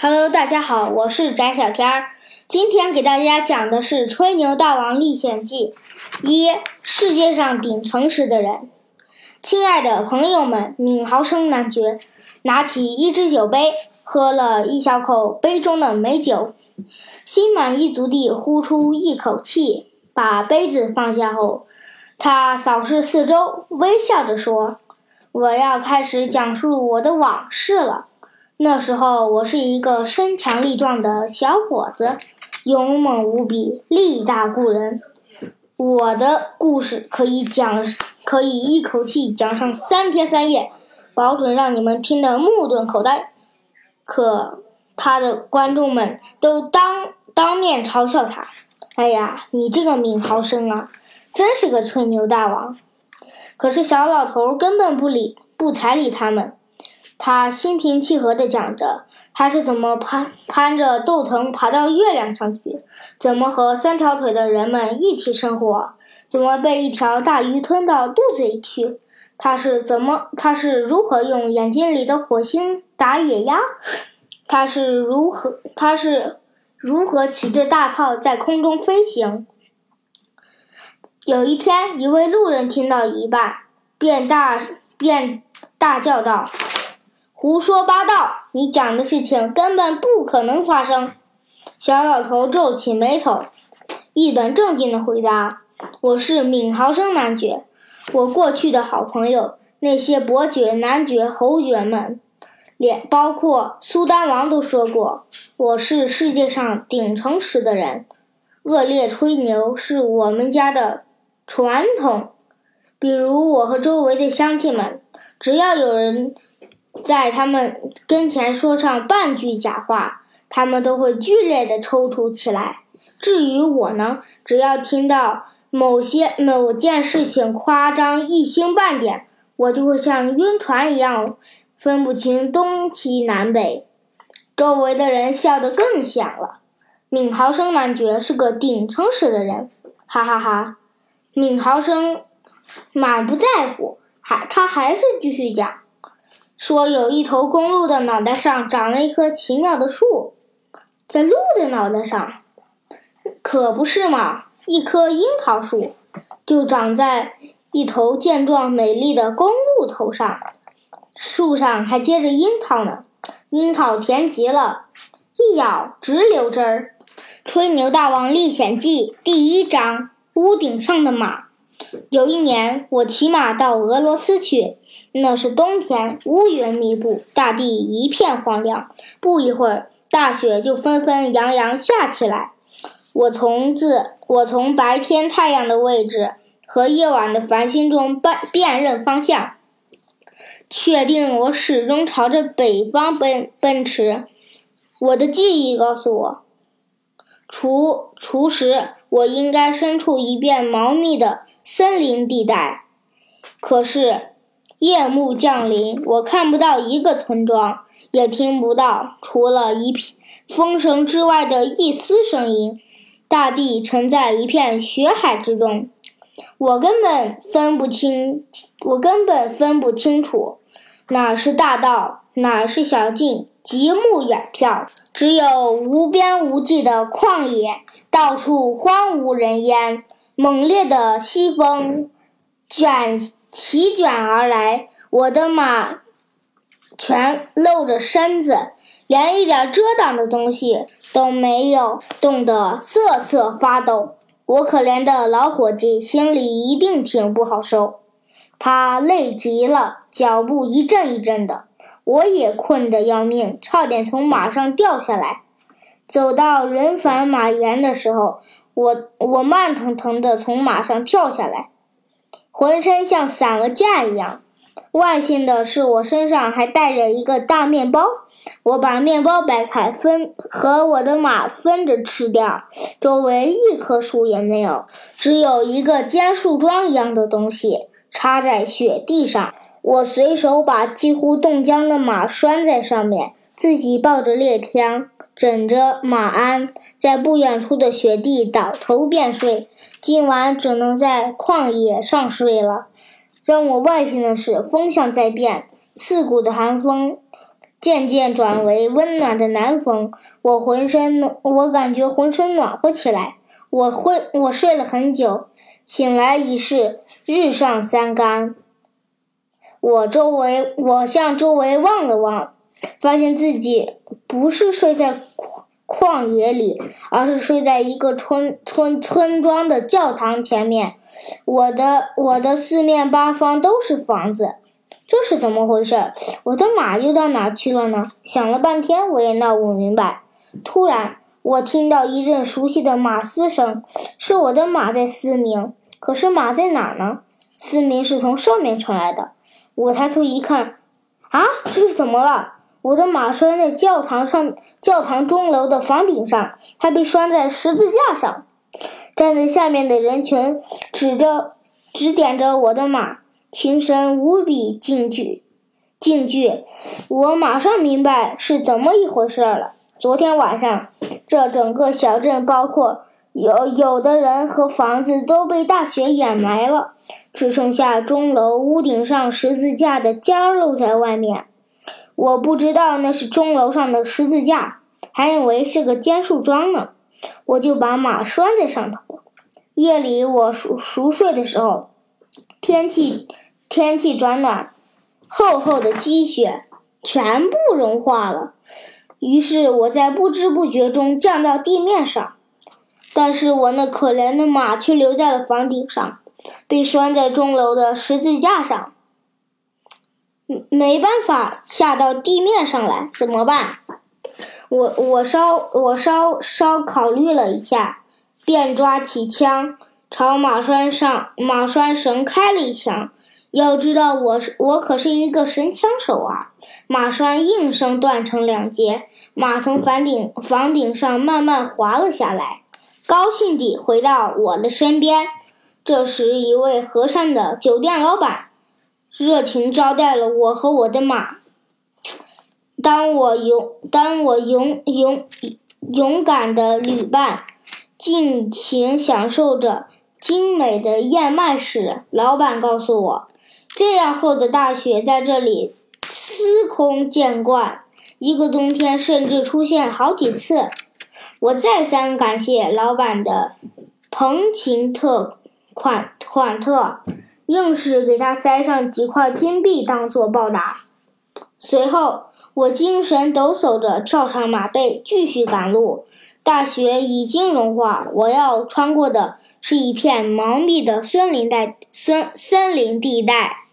Hello，大家好，我是翟小天儿。今天给大家讲的是《吹牛大王历险记》一：世界上顶诚实的人。亲爱的朋友们，闵豪生男爵拿起一只酒杯，喝了一小口杯中的美酒，心满意足地呼出一口气，把杯子放下后，他扫视四周，微笑着说：“我要开始讲述我的往事了。”那时候我是一个身强力壮的小伙子，勇猛无比，力大过人。我的故事可以讲，可以一口气讲上三天三夜，保准让你们听得目瞪口呆。可他的观众们都当当面嘲笑他：“哎呀，你这个闵豪生啊，真是个吹牛大王。”可是小老头根本不理不睬理他们。他心平气和地讲着，他是怎么攀攀着豆藤爬到月亮上去，怎么和三条腿的人们一起生活，怎么被一条大鱼吞到肚子里去，他是怎么，他是如何用眼睛里的火星打野鸭，他是如何，他是如何骑着大炮在空中飞行。有一天，一位路人听到一半，便大便大叫道。胡说八道！你讲的事情根本不可能发生。小老头皱起眉头，一本正经地回答：“我是闵豪生男爵，我过去的好朋友那些伯爵、男爵、侯爵们，连包括苏丹王都说过，我是世界上顶诚实的人。恶劣吹牛是我们家的传统。比如我和周围的乡亲们，只要有人……”在他们跟前说上半句假话，他们都会剧烈的抽搐起来。至于我呢，只要听到某些某件事情夸张一星半点，我就会像晕船一样，分不清东西南北。周围的人笑得更响了。闵豪生男爵是个顶诚实的人，哈哈哈！闵豪生满不在乎，还他还是继续讲。说有一头公鹿的脑袋上长了一棵奇妙的树，在鹿的脑袋上，可不是嘛？一棵樱桃树就长在一头健壮美丽的公鹿头上，树上还结着樱桃呢，樱桃甜极了，一咬直流汁儿。《吹牛大王历险记》第一章：屋顶上的马。有一年，我骑马到俄罗斯去。那是冬天，乌云密布，大地一片荒凉。不一会儿，大雪就纷纷扬扬下起来。我从自我从白天太阳的位置和夜晚的繁星中辨辨认方向，确定我始终朝着北方奔奔驰。我的记忆告诉我，除除时我应该身处一片茂密的森林地带。可是。夜幕降临，我看不到一个村庄，也听不到除了一片风声之外的一丝声音。大地沉在一片雪海之中，我根本分不清，我根本分不清楚哪是大道，哪是小径，极目远眺，只有无边无际的旷野，到处荒无人烟。猛烈的西风卷。席卷而来，我的马全露着身子，连一点遮挡的东西都没有，冻得瑟瑟发抖。我可怜的老伙计心里一定挺不好受，他累极了，脚步一阵一阵的。我也困得要命，差点从马上掉下来。走到人烦马严的时候，我我慢腾腾地从马上跳下来。浑身像散了架一样，万幸的是我身上还带着一个大面包。我把面包掰开，分和我的马分着吃掉。周围一棵树也没有，只有一个尖树桩一样的东西插在雪地上。我随手把几乎冻僵的马拴在上面，自己抱着猎枪。枕着马鞍，在不远处的雪地倒头便睡。今晚只能在旷野上睡了。让我万幸的是，风向在变，刺骨的寒风渐渐转为温暖的南风，我浑身，我感觉浑身暖和起来。我会，我睡了很久，醒来已是日上三竿。我周围，我向周围望了望，发现自己不是睡在旷旷野里，而是睡在一个村村村庄的教堂前面。我的我的四面八方都是房子，这是怎么回事？我的马又到哪去了呢？想了半天，我也闹不明白。突然。我听到一阵熟悉的马嘶声，是我的马在嘶鸣。可是马在哪呢？嘶鸣是从上面传来的。我抬头一看，啊，这是怎么了？我的马拴在教堂上，教堂钟楼的房顶上，它被拴在十字架上。站在下面的人群指着、指点着我的马，情神无比惊惧。惊惧，我马上明白是怎么一回事了。昨天晚上，这整个小镇，包括有有的人和房子，都被大雪掩埋了，只剩下钟楼屋顶上十字架的尖儿露在外面。我不知道那是钟楼上的十字架，还以为是个尖树桩呢。我就把马拴在上头。夜里我熟熟睡的时候，天气天气转暖，厚厚的积雪全部融化了。于是我在不知不觉中降到地面上，但是我那可怜的马却留在了房顶上，被拴在钟楼的十字架上，没办法下到地面上来，怎么办？我我稍我稍稍考虑了一下，便抓起枪朝马栓上马栓绳开了一枪。要知道，我是我可是一个神枪手啊！马栓应声断成两截，马从房顶房顶上慢慢滑了下来，高兴地回到我的身边。这时，一位和善的酒店老板热情招待了我和我的马。当我勇当我勇勇勇敢的旅伴尽情享受着精美的燕麦时，老板告诉我。这样厚的大雪在这里司空见惯，一个冬天甚至出现好几次。我再三感谢老板的朋情特款款特，硬是给他塞上几块金币当做报答。随后，我精神抖擞着跳上马背，继续赶路。大雪已经融化，我要穿过的是一片茂密的森林带森森林地带。